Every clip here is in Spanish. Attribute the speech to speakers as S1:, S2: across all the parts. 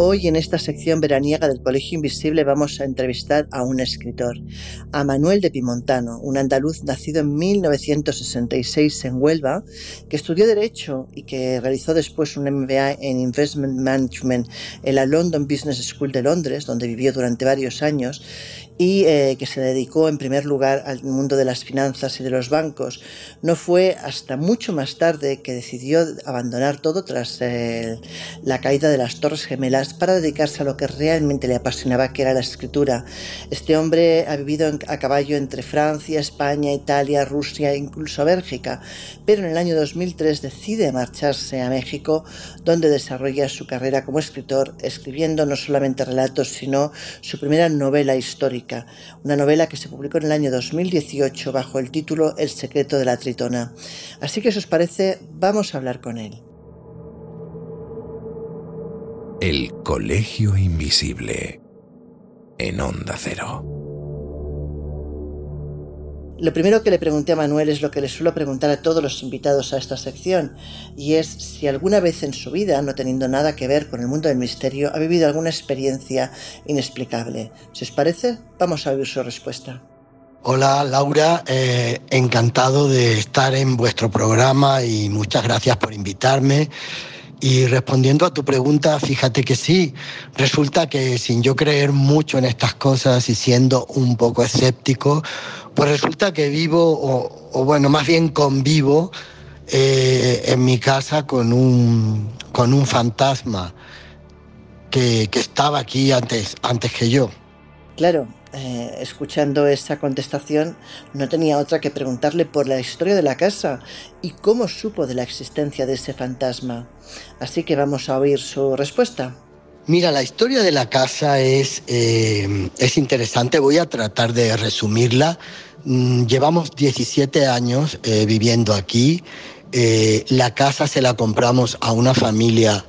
S1: Hoy en esta sección veraniega del Colegio Invisible vamos a entrevistar a un escritor, a Manuel de Pimontano, un andaluz nacido en 1966 en Huelva, que estudió Derecho y que realizó después un MBA en Investment Management en la London Business School de Londres, donde vivió durante varios años y eh, que se dedicó en primer lugar al mundo de las finanzas y de los bancos. No fue hasta mucho más tarde que decidió abandonar todo tras eh, la caída de las Torres Gemelas para dedicarse a lo que realmente le apasionaba, que era la escritura. Este hombre ha vivido a caballo entre Francia, España, Italia, Rusia e incluso Bélgica, pero en el año 2003 decide marcharse a México, donde desarrolla su carrera como escritor, escribiendo no solamente relatos, sino su primera novela histórica una novela que se publicó en el año 2018 bajo el título El secreto de la tritona. Así que si os parece, vamos a hablar con él.
S2: El Colegio Invisible en Onda Cero.
S1: Lo primero que le pregunté a Manuel es lo que le suelo preguntar a todos los invitados a esta sección, y es si alguna vez en su vida, no teniendo nada que ver con el mundo del misterio, ha vivido alguna experiencia inexplicable. Si os parece, vamos a oír su respuesta.
S3: Hola Laura, eh, encantado de estar en vuestro programa y muchas gracias por invitarme. Y respondiendo a tu pregunta, fíjate que sí, resulta que sin yo creer mucho en estas cosas y siendo un poco escéptico, pues resulta que vivo, o, bueno, más bien convivo eh, en mi casa con un, con un fantasma que, estaba aquí antes, antes que yo.
S1: Claro, eh, escuchando esa contestación, no tenía otra que preguntarle por la historia de la casa y cómo supo de la existencia de ese fantasma. Así que vamos a oír su respuesta.
S3: Mira, la historia de la casa es, eh, es interesante, voy a tratar de resumirla. Mm, llevamos 17 años eh, viviendo aquí. La casa se la compramos a una familia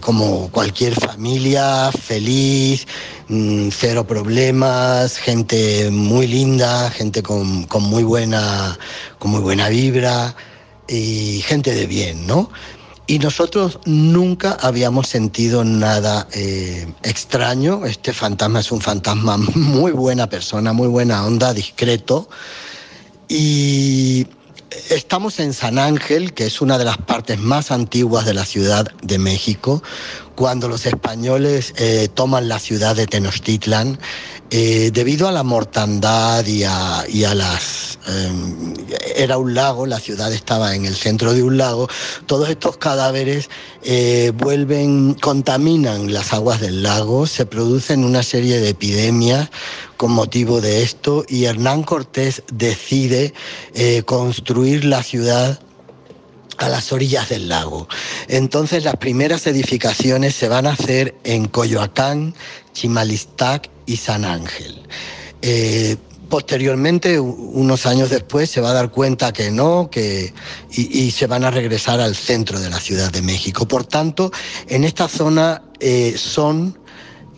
S3: como cualquier familia, feliz, mm, cero problemas, gente muy linda, gente con, con, muy buena, con muy buena vibra y gente de bien, ¿no? Y nosotros nunca habíamos sentido nada eh, extraño. Este fantasma es un fantasma muy buena persona, muy buena onda, discreto. Y estamos en San Ángel, que es una de las partes más antiguas de la Ciudad de México. Cuando los españoles eh, toman la ciudad de Tenochtitlan, eh, debido a la mortandad y a, las... Em, era un lago, la ciudad estaba en el centro de un lago, todos estos cadáveres eh, vuelven, contaminan las aguas del lago, se producen una serie de epidemias con motivo de esto y Hernán Cortés decide eh, construir la ciudad a las orillas del lago. Entonces las primeras edificaciones se van a hacer en Coyoacán, Chimalistac y San Ángel. Eh, posteriormente, unos años después, se va a dar cuenta que no, que, y, se van a regresar al centro de la Ciudad de México. Por tanto, en esta zona eh, son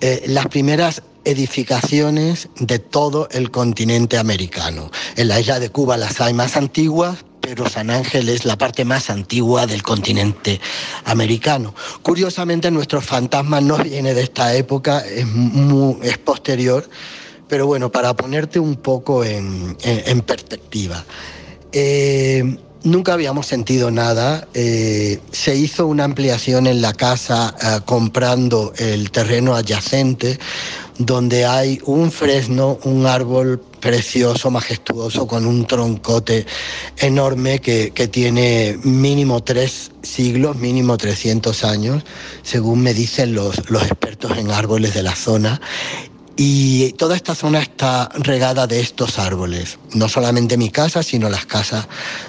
S3: eh, las primeras edificaciones de todo el continente americano. En la isla de Cuba las hay más antiguas, pero San Ángel es la parte más antigua del continente americano. Curiosamente, nuestro fantasma no viene de esta época, es, es posterior, pero bueno, para ponerte un poco en, perspectiva. Eh, nunca habíamos sentido nada. Eh, se hizo una ampliación en la casa eh, comprando el terreno adyacente, donde hay un fresno, un árbol precioso, majestuoso, con un troncote enorme que, tiene mínimo tres siglos, mínimo 300 años, según me dicen los, los expertos en árboles de la zona. Y toda esta zona está regada de estos árboles, no solamente mi casa, sino las casas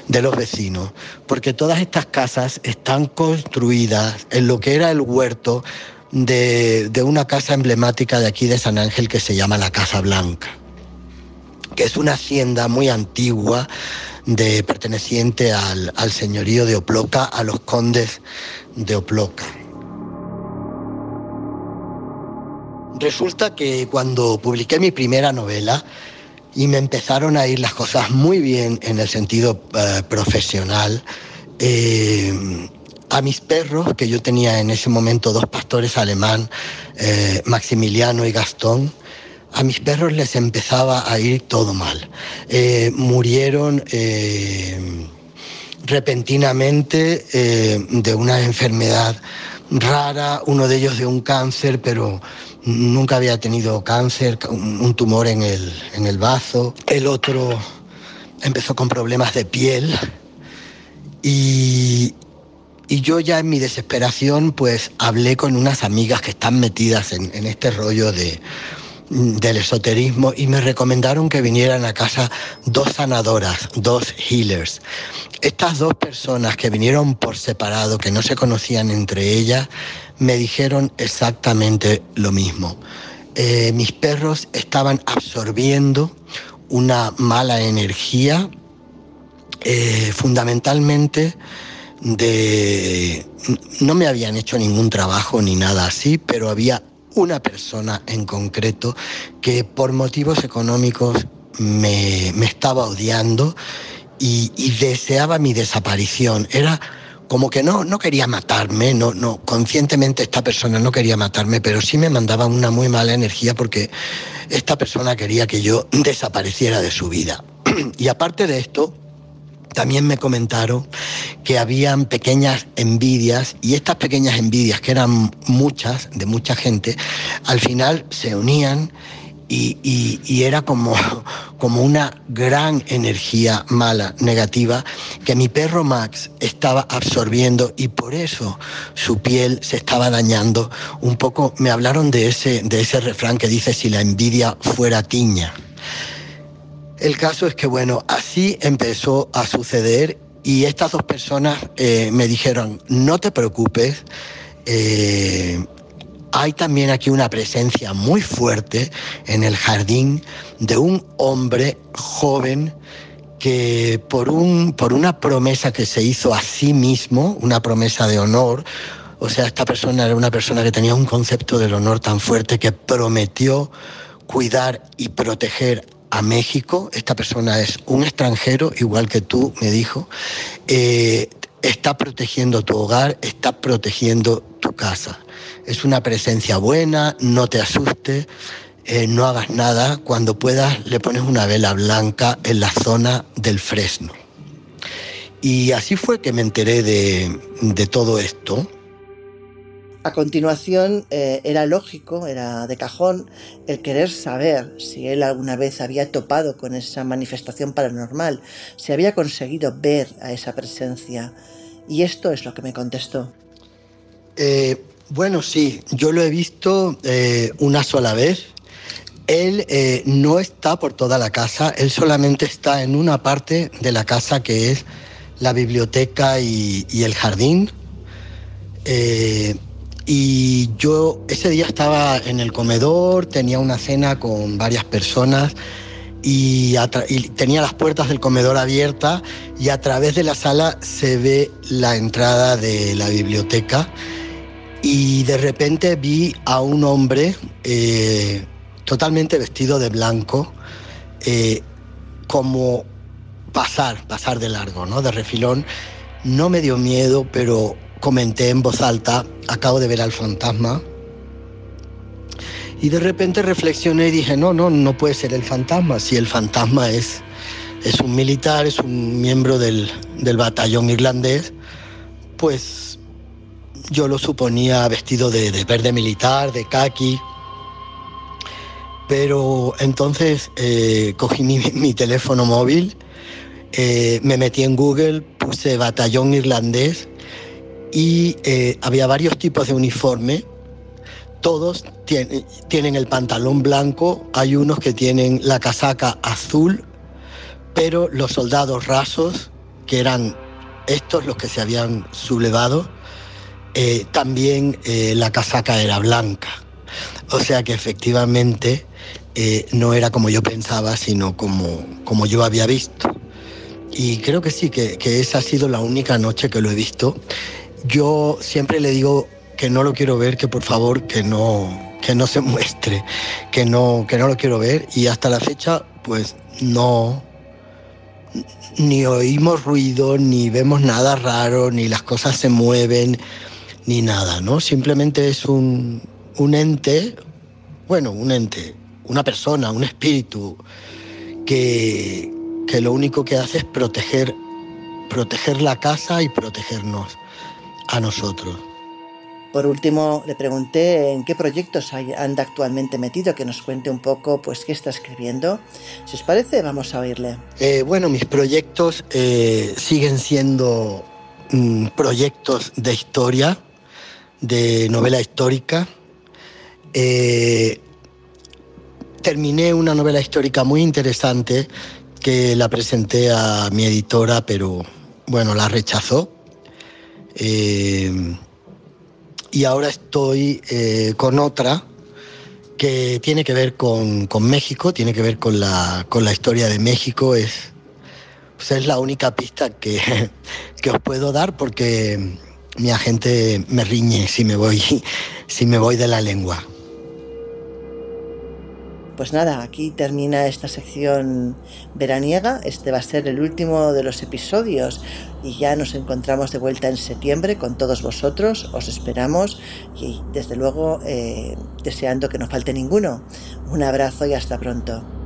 S3: de los vecinos, porque todas estas casas están construidas en lo que era el huerto de, una casa emblemática de aquí de San Ángel que se llama la Casa Blanca que es una hacienda muy antigua de, perteneciente al, al señorío de Oploca, a los condes de Oploca. Resulta que cuando publiqué mi primera novela y me empezaron a ir las cosas muy bien en el sentido eh, profesional, eh, a mis perros, que yo tenía en ese momento dos pastores alemán, eh, Maximiliano y Gastón, a mis perros les empezaba a ir todo mal. Murieron repentinamente de una enfermedad rara, uno de ellos de un cáncer, pero nunca había tenido cáncer, un tumor en el, en el bazo. El otro empezó con problemas de piel y, y yo ya en mi desesperación pues hablé con unas amigas que están metidas en, este rollo de, del esoterismo y me recomendaron que vinieran a casa dos sanadoras, dos healers. Estas dos personas que vinieron por separado, que no se conocían entre ellas, me dijeron exactamente lo mismo. Eh, mis perros estaban absorbiendo una mala energía, eh, fundamentalmente de... No me habían hecho ningún trabajo ni nada así, pero había una persona en concreto que por motivos económicos me, estaba odiando y, deseaba mi desaparición. Era como que no, no quería matarme, no, no, conscientemente esta persona no quería matarme, pero sí me mandaba una muy mala energía porque esta persona quería que yo desapareciera de su vida. y aparte de esto, también me comentaron que habían pequeñas envidias y estas pequeñas envidias, que eran muchas, de mucha gente, al final se unían y, era como, como una gran energía mala, negativa, que mi perro Max estaba absorbiendo y por eso su piel se estaba dañando. Un poco me hablaron de ese, de ese refrán que dice si la envidia fuera tiña. El caso es que, bueno, así empezó a suceder y estas dos personas eh, me dijeron, no te preocupes, eh, hay también aquí una presencia muy fuerte en el jardín de un hombre joven que por, un, por una promesa que se hizo a sí mismo, una promesa de honor, o sea, esta persona era una persona que tenía un concepto del honor tan fuerte que prometió cuidar y proteger a México, esta persona es un extranjero, igual que tú, me dijo, eh, está protegiendo tu hogar, está protegiendo tu casa. Es una presencia buena, no te asustes, eh, no hagas nada, cuando puedas le pones una vela blanca en la zona del fresno. Y así fue que me enteré de, de todo esto.
S1: A continuación, eh, era lógico, era de cajón, el querer saber si él alguna vez había topado con esa manifestación paranormal, si había conseguido ver a esa presencia. Y esto es lo que me contestó.
S3: Eh, bueno, sí, yo lo he visto eh, una sola vez. Él no está por toda la casa, él solamente está en una parte de la casa que es la biblioteca y, y el jardín. Y yo ese día estaba en el comedor, tenía una cena con varias personas y, tenía las puertas del comedor abiertas y a través de la sala se ve la entrada de la biblioteca y de repente vi a un hombre eh, totalmente vestido de blanco eh, como pasar, pasar de largo, ¿no? De refilón. No me dio miedo, pero comenté en voz alta, acabo de ver al fantasma. Y de repente reflexioné y dije, no, no, no puede ser el fantasma. Si el fantasma es, es un militar, es un miembro del, batallón irlandés, pues yo lo suponía vestido de, verde militar, de khaki. Pero entonces eh, cogí mi, teléfono móvil, eh, me metí en Google, puse batallón irlandés y eh, había varios tipos de uniforme. Todos tienen, el pantalón blanco, hay unos que tienen la casaca azul, pero los soldados rasos, que eran estos los que se habían sublevado, eh, también eh, la casaca era blanca. O sea que efectivamente no era como yo pensaba, sino como, como yo había visto. Y creo que sí, que, que, esa ha sido la única noche que lo he visto yo siempre le digo que no lo quiero ver, que por favor que no, que no se muestre, que no, que no lo quiero ver. Y hasta la fecha pues no, ni oímos ruido, ni vemos nada raro, ni las cosas se mueven, ni nada, ¿no? Simplemente es un, un ente, bueno, un ente, una persona, un espíritu, que, que lo único que hace es proteger, proteger la casa y protegernos a nosotros.
S1: Por último, le pregunté en qué proyectos anda actualmente metido, que nos cuente un poco pues qué está escribiendo. Si os parece, vamos a oírle.
S3: Eh, bueno, mis proyectos eh, siguen siendo mm, proyectos de historia, de novela histórica. Eh, terminé una novela histórica muy interesante que la presenté a mi editora, pero bueno, la rechazó y ahora estoy eh, con otra que tiene que ver con, México, tiene que ver con la, con la historia de México. Es, pues es la única pista que, que os puedo dar porque mi agente me riñe si me voy, si me voy de la lengua.
S1: Pues nada, aquí termina esta sección veraniega. Este va a ser el último de los episodios y ya nos encontramos de vuelta en septiembre con todos vosotros. Os esperamos y desde luego eh, deseando que no falte ninguno. Un abrazo y hasta pronto.